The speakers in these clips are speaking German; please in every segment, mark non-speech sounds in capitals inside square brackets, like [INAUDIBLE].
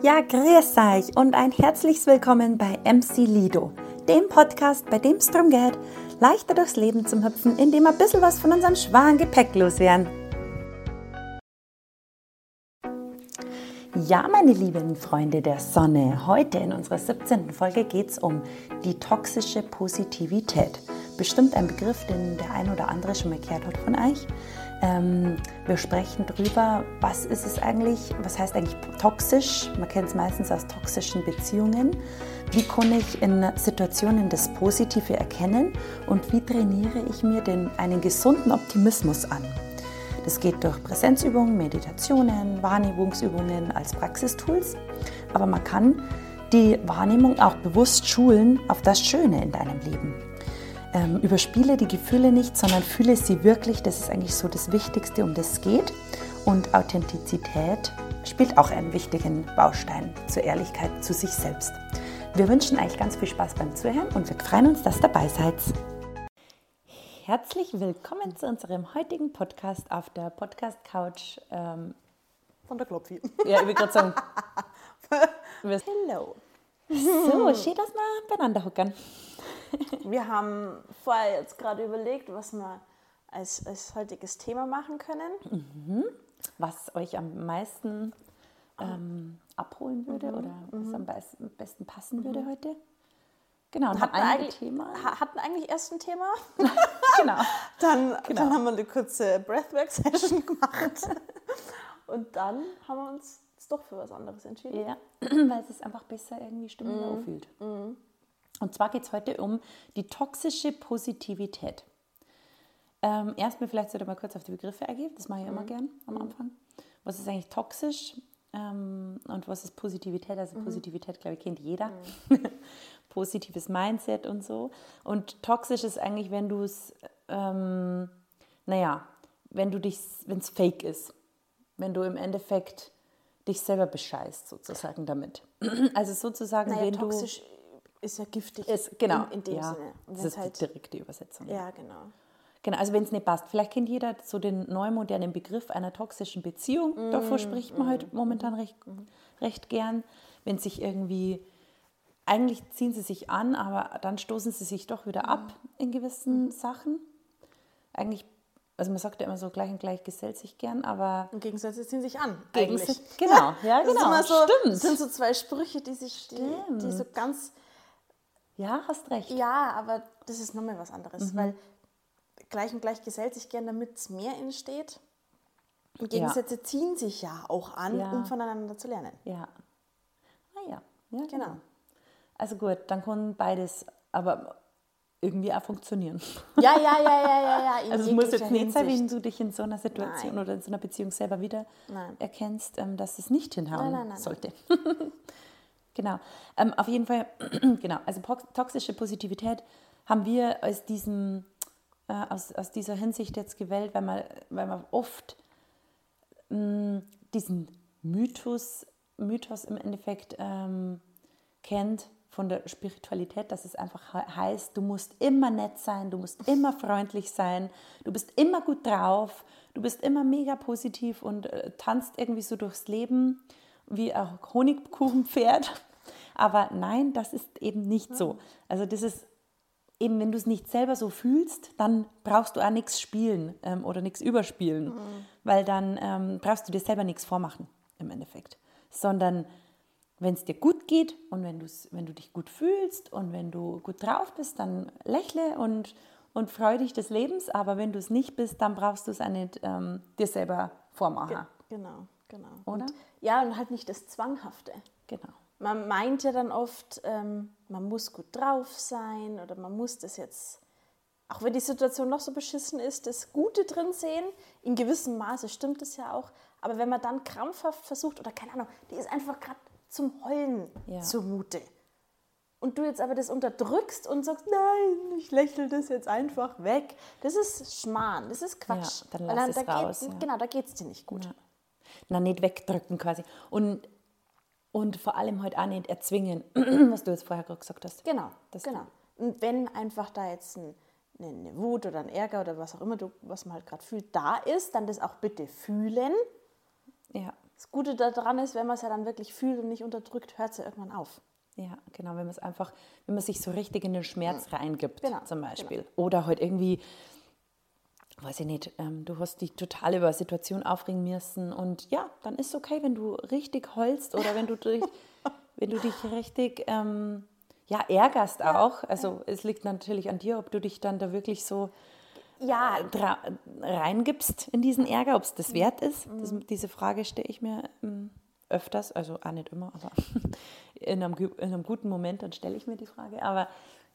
Ja, grüß euch und ein herzliches Willkommen bei MC Lido, dem Podcast, bei dem es darum geht, leichter durchs Leben zu hüpfen, indem wir ein bisschen was von unserem schweren Gepäck loswerden. Ja, meine lieben Freunde der Sonne, heute in unserer 17. Folge geht es um die toxische Positivität. Bestimmt ein Begriff, den der ein oder andere schon mal gehört hat von euch. Ähm, wir sprechen darüber, was ist es eigentlich, was heißt eigentlich toxisch? Man kennt es meistens aus toxischen Beziehungen. Wie kann ich in Situationen das Positive erkennen und wie trainiere ich mir den, einen gesunden Optimismus an? Das geht durch Präsenzübungen, Meditationen, Wahrnehmungsübungen als Praxistools. Aber man kann die Wahrnehmung auch bewusst schulen auf das Schöne in deinem Leben. Ähm, überspiele die Gefühle nicht, sondern fühle sie wirklich. Das ist eigentlich so das Wichtigste, um das es geht. Und Authentizität spielt auch einen wichtigen Baustein zur Ehrlichkeit zu sich selbst. Wir wünschen euch ganz viel Spaß beim Zuhören und wir freuen uns, dass ihr dabei seid. Herzlich willkommen zu unserem heutigen Podcast auf der Podcast Couch. Ähm, Von der Klopfi. ja, ich will gerade sagen. [LAUGHS] Hello. So, schön, dass wir beieinander hocken. [LAUGHS] Wir haben vorher jetzt gerade überlegt, was wir als, als heutiges Thema machen können. Was euch am meisten ähm, abholen würde Mhm, oder was am besten, am besten passen würde heute. Genau, und Hatten eigentlich, Thema. ha- hatten eigentlich erst ein Thema. [LAUGHS] Genau. [LAUGHS] Dann, Genau. dann haben wir eine kurze Breathwork-Session gemacht. Und dann haben wir uns jetzt doch für was anderes entschieden. Ja, [CLEARS THROAT] weil es sich einfach besser irgendwie stimmiger Mhm. anfühlt. Und zwar geht es heute um die toxische Positivität. Ähm, erstmal vielleicht sollte man kurz auf die Begriffe eingehen, das mache ich Mhm. immer gern am Anfang. Was ist eigentlich toxisch ähm, und was ist Positivität? Mhm. Also Positivität, glaube ich, kennt jeder. [LAUGHS] Positives Mindset und so. Und toxisch ist eigentlich, wenn du es, ähm, naja, wenn du dich, wenn es fake ist. Wenn du im Endeffekt dich selber bescheißt, sozusagen damit. [CLEARS THROAT] Also sozusagen, Naja, wenn toxisch ist ja giftig. du. Ist, genau. In, in dem ja, Sinne. Das ist halt, die direkte Übersetzung. ja, genau. Genau, also wenn es nicht passt. Vielleicht kennt jeder so den neumodernen Begriff einer toxischen Beziehung. Davor spricht man halt momentan recht, recht gern. Wenn sich irgendwie, eigentlich ziehen sie sich an, aber dann stoßen sie sich doch wieder ab in gewissen Sachen. Eigentlich, also man sagt ja immer so, gleich und gleich gesellt sich gern, aber Und Gegensätze ziehen sich an. Gegensätze- eigentlich. genau, [LAUGHS] ja, Das genau, so, stimmt. Das sind so zwei Sprüche, die sich die, die so ganz ja, hast recht. Ja, aber das ist nochmal was anderes, Mhm. weil gleich und gleich gesellt sich gern, damit es mehr entsteht. Und Gegensätze ziehen sich ja auch an, Ja. um voneinander zu lernen. Ja. Ah ja, ja Genau. Also gut, dann kann beides aber irgendwie auch funktionieren. Ja, ja, ja, ja, ja, ja. [LAUGHS] Also es muss jetzt nicht sein, wenn du dich in so einer Situation Nein. oder in so einer Beziehung selber wieder Nein. erkennst, ähm, dass es nicht hinhauen Nein, sollte. [LAUGHS] genau. Ähm, auf jeden Fall, [CLEARS THROAT] genau. Also toxische Positivität haben wir aus diesem, äh, aus, aus dieser Hinsicht jetzt gewählt, weil man, weil man oft mh, diesen Mythos, Mythos im Endeffekt ähm, kennt von der Spiritualität, dass es einfach he- heißt, du musst immer nett sein, du musst immer freundlich sein, du bist immer gut drauf, du bist immer mega positiv und äh, tanzt irgendwie so durchs Leben wie ein Honigkuchenpferd. [LAUGHS] Aber nein, das ist eben nicht so. Also das ist eben, wenn du es nicht selber so fühlst, dann brauchst du auch nichts spielen ähm, oder nichts überspielen, weil dann ähm, brauchst du dir selber nichts vormachen im Endeffekt, sondern wenn es dir gut geht und wenn, wenn du dich gut fühlst und wenn du gut drauf bist, dann lächle und, und freu dich des Lebens, aber wenn du es nicht bist, dann brauchst du es auch nicht ähm, dir selber vormachen. Genau, genau. Oder? Und, ja, und halt nicht das Zwanghafte. Genau. Man meint ja dann oft, ähm, man muss gut drauf sein oder man muss das jetzt, auch wenn die Situation noch so beschissen ist, das Gute drin sehen. In gewissem Maße stimmt es ja auch. Aber wenn man dann krampfhaft versucht, oder keine Ahnung, die ist einfach gerade zum Heulen Ja. zumute. Und du jetzt aber das unterdrückst und sagst, nein, ich lächle das jetzt einfach weg. Das ist Schmarrn, das ist Quatsch. Ja, dann lass es da raus, Geht, ja. Genau, da geht es dir nicht gut. Ja. Na, nicht wegdrücken quasi. Und, und vor allem halt auch nicht erzwingen, [CLEARS THROAT] was du jetzt vorher gerade gesagt hast. Genau, Das- genau. Und wenn einfach da jetzt ein, eine, eine Wut oder ein Ärger oder was auch immer, du, was man halt gerade fühlt, da ist, dann das auch bitte fühlen, Ja. Das Gute daran ist, wenn man es ja dann wirklich fühlt und nicht unterdrückt, hört es ja irgendwann auf. Ja, genau, wenn man es einfach, wenn man sich so richtig in den Schmerz reingibt, Genau, zum Beispiel. Oder halt irgendwie, weiß ich nicht, ähm, du hast dich total über eine Situation aufregen müssen und ja, dann ist es okay, wenn du richtig heulst oder wenn du dich, [LAUGHS] wenn du dich richtig ähm, ja, ärgerst auch. Also es liegt natürlich an dir, ob du dich dann da wirklich so Ja, reingibst in diesen Ärger, ob es das wert ist. Das, diese Frage stelle ich mir ähm, öfters, also auch nicht immer, aber [LAUGHS] in einem, in einem guten Moment, dann stelle ich mir die Frage. Aber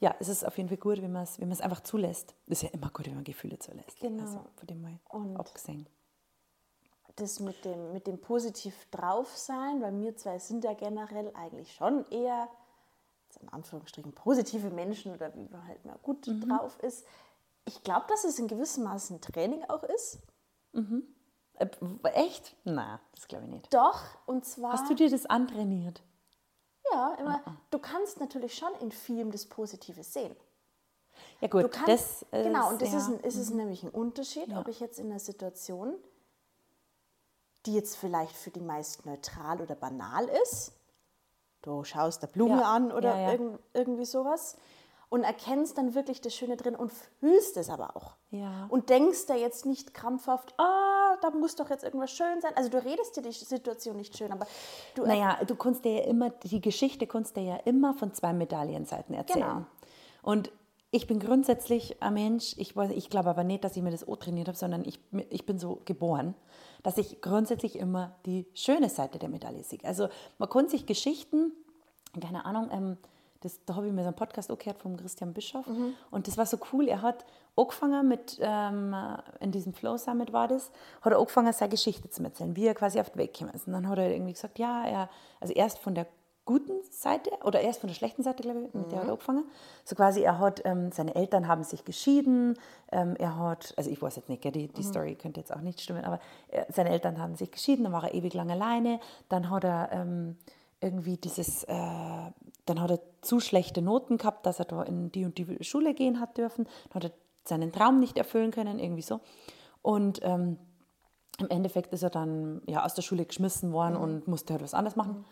ja, es ist auf jeden Fall gut, wenn man es wenn es einfach zulässt. Ist ja immer gut, wenn man Gefühle zulässt. Genau. Also von dem mal Und- abgesehen. das mit dem, mit dem positiv drauf sein, weil wir zwei sind ja generell eigentlich schon eher, in Anführungsstrichen, positive Menschen oder wie man halt mal gut Mhm. drauf ist. Ich glaube, dass es in gewissem Maße ein Training auch ist. Äh, echt? Na, das glaube ich nicht. Doch, und zwar. Hast du dir das antrainiert? Ja, immer. Du kannst natürlich schon in vielem das Positive sehen. Ja gut, Du kannst, das ist, genau, und das ja, ist, ein, ist es nämlich ein Unterschied, ob ich jetzt in einer Situation, die jetzt vielleicht für die meisten neutral oder banal ist, du schaust der Blume Ja, an oder ja, ja. Irgend, irgendwie sowas und erkennst dann wirklich das Schöne drin und fühlst es aber auch. Ja. Und denkst da jetzt nicht krampfhaft, ah, da muss doch jetzt irgendwas schön sein. Also du redest dir die Situation nicht schön, aber du Naja, du kannst dir ja immer, die Geschichte kannst dir ja immer von zwei Medaillenseiten erzählen. Genau. Und ich bin grundsätzlich ein Mensch, ich, weiß- ich glaube aber nicht, dass ich mir das O trainiert habe, sondern ich, ich bin so geboren, dass ich grundsätzlich immer die schöne Seite der Medaille sehe. Also man kann sich Geschichten, keine Ahnung, ähm, das, da habe ich mir so einen Podcast auch gehört vom Christian Bischof und das war so cool. Er hat angefangen mit, ähm, in diesem Flow Summit war das, hat er angefangen, seine Geschichte zu erzählen, wie er quasi auf den Weg gekommen ist. Und dann hat er irgendwie gesagt, ja, er, also erst von der guten Seite oder erst von der schlechten Seite, glaube ich, mit der hat er angefangen. So quasi, er hat, ähm, seine Eltern haben sich geschieden, ähm, er hat, also ich weiß jetzt nicht, gell, die, die Story könnte jetzt auch nicht stimmen, aber er, seine Eltern haben sich geschieden, dann war er ewig lang alleine, dann hat er ähm, irgendwie dieses, äh, dann hat er zu schlechte Noten gehabt, dass er da in die und die Schule gehen hat dürfen, dann hat er seinen Traum nicht erfüllen können, irgendwie so. Und ähm, im Endeffekt ist er dann ja, aus der Schule geschmissen worden und musste halt was anderes machen.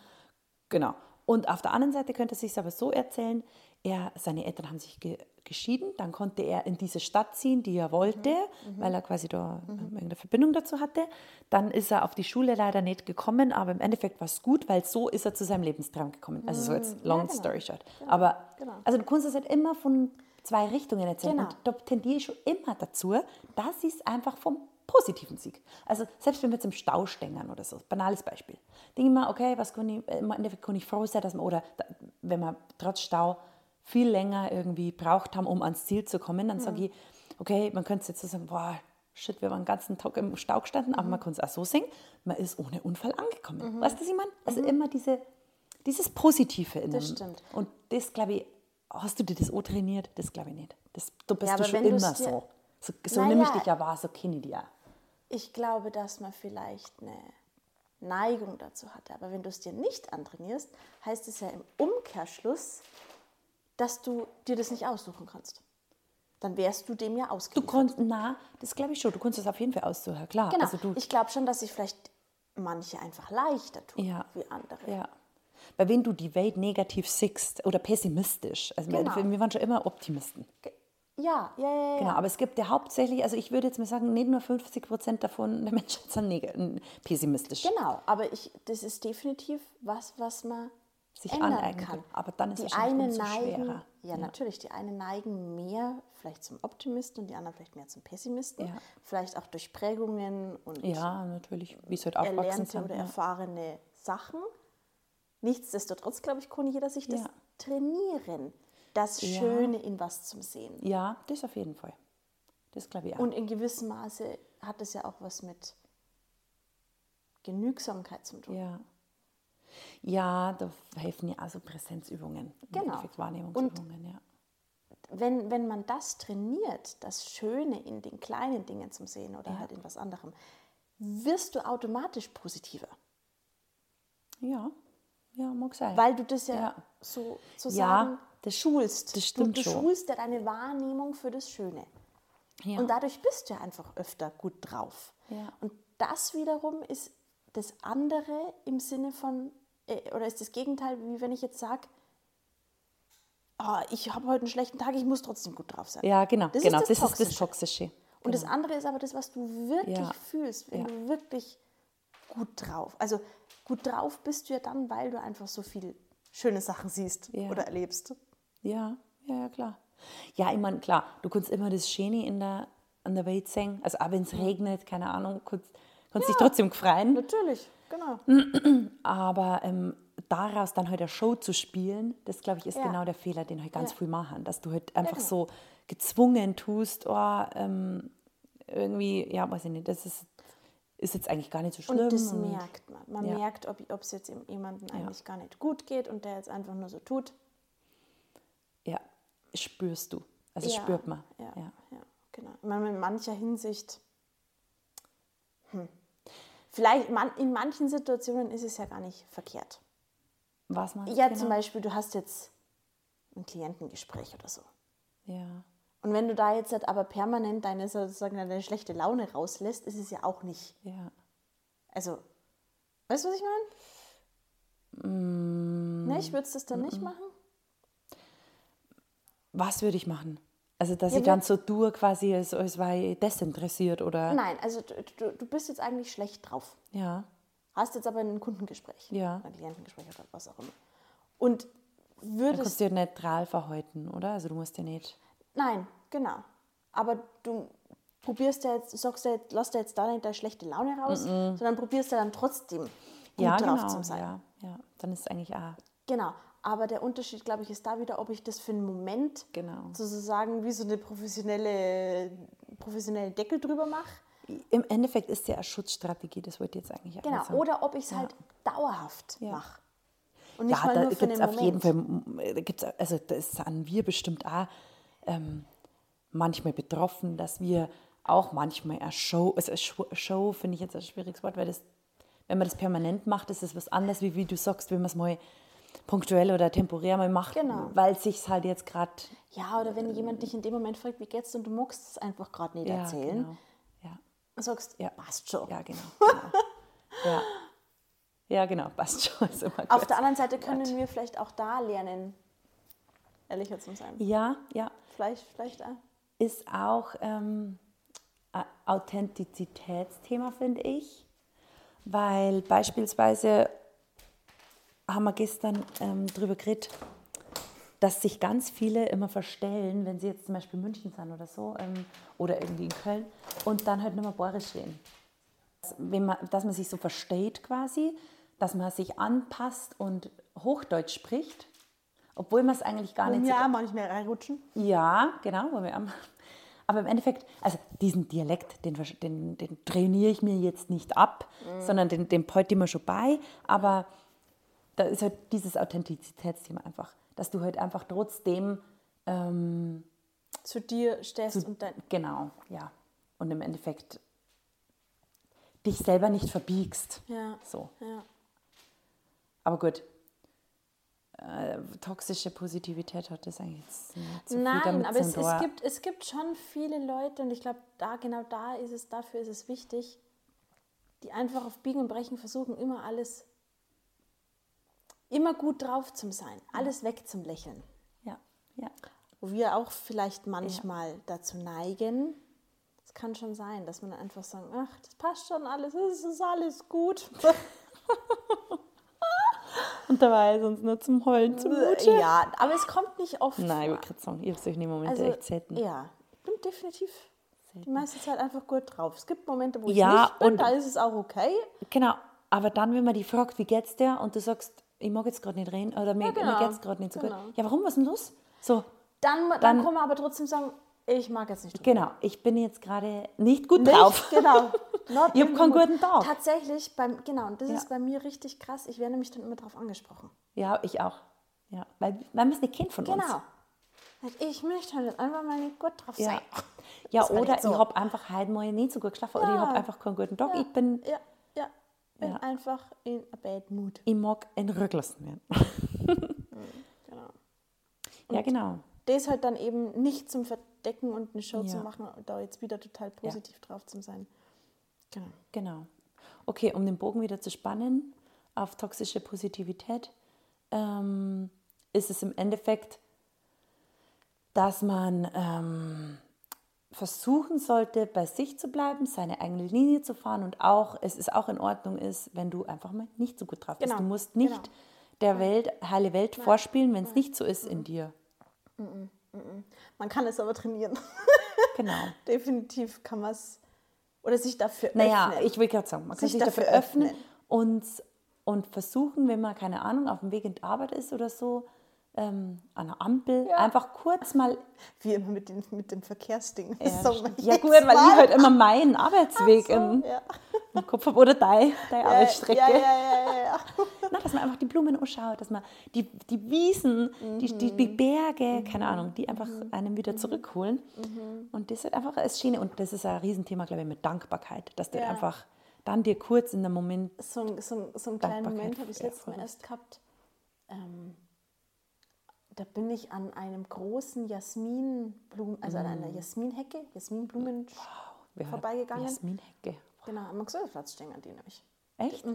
Genau. Und auf der anderen Seite könnte es sich aber so erzählen, er, seine Eltern haben sich ge geschieden, dann konnte er in diese Stadt ziehen, die er wollte, weil er quasi da ähm, irgendeine Verbindung dazu hatte. Dann ist er auf die Schule leider nicht gekommen, aber im Endeffekt war es gut, weil so ist er zu seinem Lebenstraum gekommen. Also so jetzt long genau. story short. Aber genau. also du kannst es halt immer von zwei Richtungen erzählen. Genau. Und da tendiere ich schon immer dazu, dass ich es einfach vom positiven Sieg. Also selbst wenn wir jetzt im Stau stängern oder so, banales Beispiel. Denke ich mir, okay, was kann ich, im Endeffekt kann ich froh sein, dass man, oder wenn man trotz Stau viel länger irgendwie braucht haben, um ans Ziel zu kommen, dann sage ich, okay, man könnte jetzt so sagen, boah, shit, wir waren den ganzen Tag im Stau gestanden, aber man kann es auch so sehen, man ist ohne Unfall angekommen. Weißt du, was ich meine? Also immer diese, dieses Positive in Das stimmt. Und das, glaube ich, hast du dir das auch trainiert? Das glaube ich nicht. Das, du bist Ja, du schon immer so. So, so Naja. nimm ich dich ja wahr, so kenne ich dich ja. Ich glaube, dass man vielleicht eine Neigung dazu hatte. Aber wenn du es dir nicht antrainierst, heißt es ja im Umkehrschluss, dass du dir das nicht aussuchen kannst. Dann wärst du dem ja Du ausgeliefert. konntest, na, das glaube ich schon. Du konntest es auf jeden Fall aussuchen, klar. Genau. Also du, ich glaube schon, dass sich vielleicht manche einfach leichter tun Ja. wie andere. ja. Weil wenn du die Welt negativ siehst oder pessimistisch, also Genau. wir, wir waren schon immer Optimisten. Ge- Ja, ja, ja. ja. Genau, aber es gibt ja hauptsächlich, also ich würde jetzt mal sagen, nicht nur 50 Prozent davon der [LAUGHS] Menschen sind pessimistisch. Genau, aber ich, das ist definitiv was, was man Sich ändern aneignen kann. kann. Aber dann ist die es wahrscheinlich eine umso neigen, schwerer. Ja, natürlich. Die einen neigen mehr vielleicht zum Optimisten und die anderen vielleicht mehr zum Pessimisten. Ja. Vielleicht auch durch Prägungen und Ja, natürlich, wie es halt erlernte sind. oder Ja. erfahrene Sachen. Nichtsdestotrotz, glaube ich, kann jeder sich das Ja. trainieren, das Ja. Schöne in was zum Sehen. ja, das auf jeden Fall. Das glaube ich auch. Und in gewissem Maße hat es ja auch was mit Genügsamkeit zu tun. Ja. Ja, da helfen ja also Präsenzübungen. Genau. Wahrnehmungsübungen, ja. wenn, wenn man das trainiert, das Schöne in den kleinen Dingen zum Sehen oder Ja. halt in was anderem, wirst du automatisch positiver. Ja, ja, mag sein. Weil du das ja, Ja. so zu Ja, sagen das- schulst. das stimmt du, du schon. schulst ja deine Wahrnehmung für das Schöne. ja. Und dadurch bist du ja einfach öfter gut drauf. Ja. Und das wiederum ist das andere im Sinne von, oder ist das Gegenteil, wie wenn ich jetzt sage, oh, ich habe heute einen schlechten Tag, ich muss trotzdem gut drauf sein. Ja, genau, Das ist genau. das Das, ist das Toxische. Toxische. Und das andere ist aber das, was du wirklich Ja. fühlst, wenn Ja. du wirklich gut drauf. Also gut drauf bist du ja dann, weil du einfach so viele schöne Sachen siehst Ja. oder erlebst. Ja, ja, ja, klar. Ja, ich meine, klar, du kannst immer das Schöne in der, an der Welt sehen. Also auch wenn es regnet, keine Ahnung, kannst, kannst dich trotzdem freuen. Natürlich, genau. [CLEARS THROAT] Aber ähm, daraus dann halt eine Show zu spielen, das glaube ich ist Ja. genau der Fehler, den halt ganz Ja. viel machen. Dass du halt einfach genau. so gezwungen tust, oh, ähm, irgendwie, ja, weiß ich nicht, das ist, ist jetzt eigentlich gar nicht so schlimm. Und das merkt man. Man Ja. merkt, ob es jetzt jemandem eigentlich gar nicht gut geht und der jetzt einfach nur so tut. Ja, spürst du. Also Ja, spürt man. Ja, Ja. ja. genau. Ich meine, in mancher Hinsicht, hm. Vielleicht man, in manchen Situationen ist es ja gar nicht verkehrt. Was meinst du? Ja, genau? zum Beispiel, du hast jetzt ein Klientengespräch oder so. Ja. Und wenn du da jetzt halt aber permanent deine sozusagen deine schlechte Laune rauslässt, ist es ja auch nicht. Ja. Also, weißt du, was ich meine? Mm. Nicht? Würdest du das dann nicht machen? Was würde ich machen? Also, dass Ja, ich dann so tue, quasi, als, als war ich desinteressiert oder. Nein, also du, du, du bist jetzt eigentlich schlecht drauf. Ja. Hast jetzt aber ein Kundengespräch. Ja. Ein Klientengespräch oder was auch immer. Und Du würdest. kannst dir neutral verhalten, oder? Also, du musst ja nicht. Nein, genau. Aber du probierst ja jetzt, sagst ja jetzt, lass da jetzt da nicht deine schlechte Laune raus, sondern probierst ja dann trotzdem gut ja, drauf genau. zu sein. Ja, ja. Dann ist es eigentlich auch. Genau. Aber der Unterschied, glaube ich, ist da wieder, ob ich das für einen Moment Genau. sozusagen wie so eine professionelle, professionelle Deckel drüber mache. Im Endeffekt ist es ja eine Schutzstrategie, das wollte ich jetzt eigentlich Genau. sagen. Oder ob ich es halt dauerhaft Ja. mache. Und nicht ja, mal da nur für gibt es einen auf Moment. jeden Fall, da gibt's, also das sind wir bestimmt auch ähm, manchmal betroffen, dass wir auch manchmal eine Show, also eine Show, Show finde ich jetzt ein schwieriges Wort, weil das, wenn man das permanent macht, ist es was anderes, wie, wie du sagst, wenn man es mal punktuell oder temporär mal macht, Genau. weil es sich halt jetzt gerade Ja, oder wenn jemand dich in dem Moment fragt, wie geht's und du magst es einfach gerade nicht ja, erzählen, Genau. Ja, und sagst, Ja. passt schon. ja, genau. [LAUGHS] genau. ja. ja, genau, [LAUGHS] passt schon. Auf der anderen Seite können wir vielleicht auch da lernen, ehrlicher zu sein. Ja, ja. Vielleicht, vielleicht auch. ist auch ähm, Authentizitätsthema, finde ich. Weil beispielsweise haben wir gestern ähm, darüber geredet, dass sich ganz viele immer verstellen, wenn sie jetzt zum Beispiel in München sind oder so ähm, oder irgendwie in Köln und dann halt nicht mehr bayerisch reden. Dass, man, dass man sich so versteht quasi, dass man sich anpasst und Hochdeutsch spricht, obwohl man es eigentlich gar nicht so Ja, manchmal reinrutschen. ja, genau. wo wir am- Aber im Endeffekt, also diesen Dialekt, den, den, den trainiere ich mir jetzt nicht ab, sondern den, den behalte ich mir schon bei. Aber da ist halt dieses Authentizitätsthema einfach, dass du halt einfach trotzdem, ähm, Zu dir stehst und dein. genau, ja. Und im Endeffekt dich selber nicht verbiegst. Ja. So. Ja. Aber gut. Äh, toxische Positivität hat das eigentlich jetzt nicht so viel Nein, damit aber zu es, es, gibt, es gibt schon viele Leute und ich glaube, da, genau da ist es, dafür ist es wichtig, die einfach auf Biegen und Brechen versuchen, immer alles, immer gut drauf zu sein, alles weg zum Lächeln. Ja, ja. Wo wir auch vielleicht manchmal dazu neigen, es kann schon sein, dass man einfach sagt, ach, das passt schon alles, es ist alles gut. [LAUGHS] Und da war es uns nur zum Heulen zumute. ja, aber es kommt nicht oft Nein, ich wollte gerade sagen, ich habe solche Momente Also, echt selten. Ja, ich bin definitiv die meiste Zeit einfach gut drauf. Es gibt Momente, wo ich Ja, nicht bin, und- da ist es auch okay. Genau, aber dann, wenn man die fragt, wie geht's dir? Und du sagst, ich mag jetzt gerade nicht reden oder mir, genau, mir geht's gerade nicht so genau. gut. Ja, warum, was ist denn los? So, Dann, dann, Dann- kann man aber trotzdem sagen, ich mag jetzt nicht genau, ich bin jetzt gerade nicht gut Nicht, drauf. Genau. [LAUGHS] Not Ich hab in keinen guten Tag. Tatsächlich, beim, genau, und das Ja. ist bei mir richtig krass. Ich werde nämlich dann immer darauf angesprochen. Ja, ich auch. Ja, weil, weil man es nicht kennt von uns. Genau. Ich möchte halt einfach mal nicht gut drauf Ja, sein. ja war oder so. ich habe einfach heute mal nicht so gut geschlafen oder ich Ja. habe einfach keinen guten Tag. Ja, Ich, bin, ja, ja. Bin Ja. einfach in a bad mood. ich mag ein Rücklassen [LAUGHS] werden. Genau. ja, genau. Das halt dann eben nicht zum Verdecken und eine Show zu Ja. machen und da jetzt wieder total positiv drauf zu sein. Genau. Genau. okay, um den Bogen wieder zu spannen auf toxische Positivität, ähm, ist es im Endeffekt, dass man ähm, versuchen sollte, bei sich zu bleiben, seine eigene Linie zu fahren und auch, es ist auch in Ordnung ist, wenn du einfach mal nicht so gut drauf bist. Genau, Du musst nicht genau. der Welt, heile Welt vorspielen, wenn es nicht so ist in dir. Man kann es aber trainieren. [LAUGHS] Genau. Definitiv kann man es oder sich dafür Naja, öffnen. ich will gerade sagen, man kann Sich sich dafür dafür öffnen öffnen. und, und versuchen, wenn man, keine Ahnung, auf dem Weg in die Arbeit ist oder so, ähm, an einer Ampel, Ja. einfach kurz mal [LAUGHS] Wie immer mit, den, mit dem Verkehrsding. Ja, So, ja gut, weil ich halt immer meinen Arbeitsweg so, im, ja. [LAUGHS] im Kopf habe oder deine, Ja, Arbeitsstrecke. Ja, ja, ja, ja, ja. [LAUGHS] Na, dass man einfach die Blumen anschaut, dass man die, die Wiesen, die, die, die Berge, keine Ahnung, die einfach einem wieder zurückholen. Und das ist einfach das Schöne. Und das ist ein Riesenthema, glaube ich, mit Dankbarkeit, dass du einfach dann dir kurz in dem Moment, So, ein- so, so einen kleinen Moment habe ich letztes Mal erst gehabt. Ähm, da bin ich an einem großen Jasminblumen, also an einer Jasminhecke, Jasminblumen haben vorbeigegangen. Jasminhecke. Genau, am Maxwellplatz stehen die nämlich. Echt?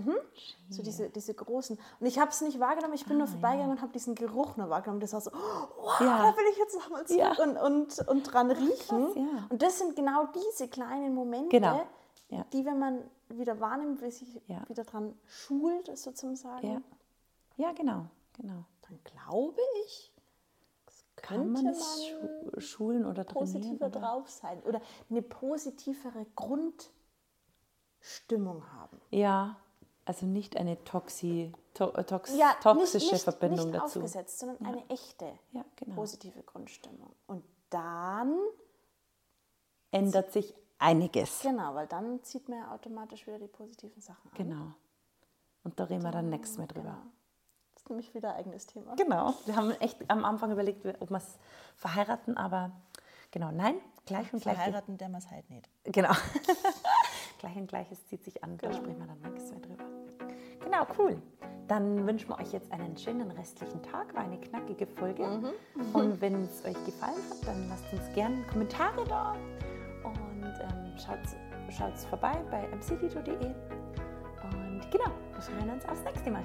So diese, diese großen. Und ich habe es nicht wahrgenommen, ich bin nur vorbeigegangen und habe diesen Geruch nur wahrgenommen. Das war so, wow, Ja. da will ich jetzt nochmal zurück Ja. und, und, und dran riechen. krass, ja. Und das sind genau diese kleinen Momente, Genau, ja. die, wenn man wieder wahrnimmt, wie sich Ja. wieder dran schult, sozusagen, Ja. Ja, genau, genau. dann glaube ich, Kann man man es schu schulen oder trainieren? positiver Oder? drauf sein oder eine positivere Grundstimmung haben. Ja, also nicht eine toxi, to, äh, tox, Ja, toxische nicht, nicht, Verbindung nicht dazu. aufgesetzt, sondern eine echte Ja, genau. positive Grundstimmung. Und dann, Ändert sich einiges. genau, weil dann zieht man ja automatisch wieder die positiven Sachen an. Genau. Und da reden wir dann nächstes Mal drüber. Genau. Ist nämlich wieder ein eigenes Thema. Genau. Wir haben echt am Anfang überlegt, ob wir es verheiraten, aber genau, nein, gleich und gleich. Verheiraten, der man es halt nicht. Genau. [LAUGHS] [LAUGHS] gleich und gleiches zieht sich an, da sprechen wir dann nächstes Mal drüber. Genau, cool. Dann wünschen wir euch jetzt einen schönen restlichen Tag, war eine knackige Folge. Und wenn es euch gefallen hat, dann lasst uns gerne Kommentare da und ähm, schaut vorbei bei mcdito.de. Und genau, wir freuen uns aufs nächste Mal.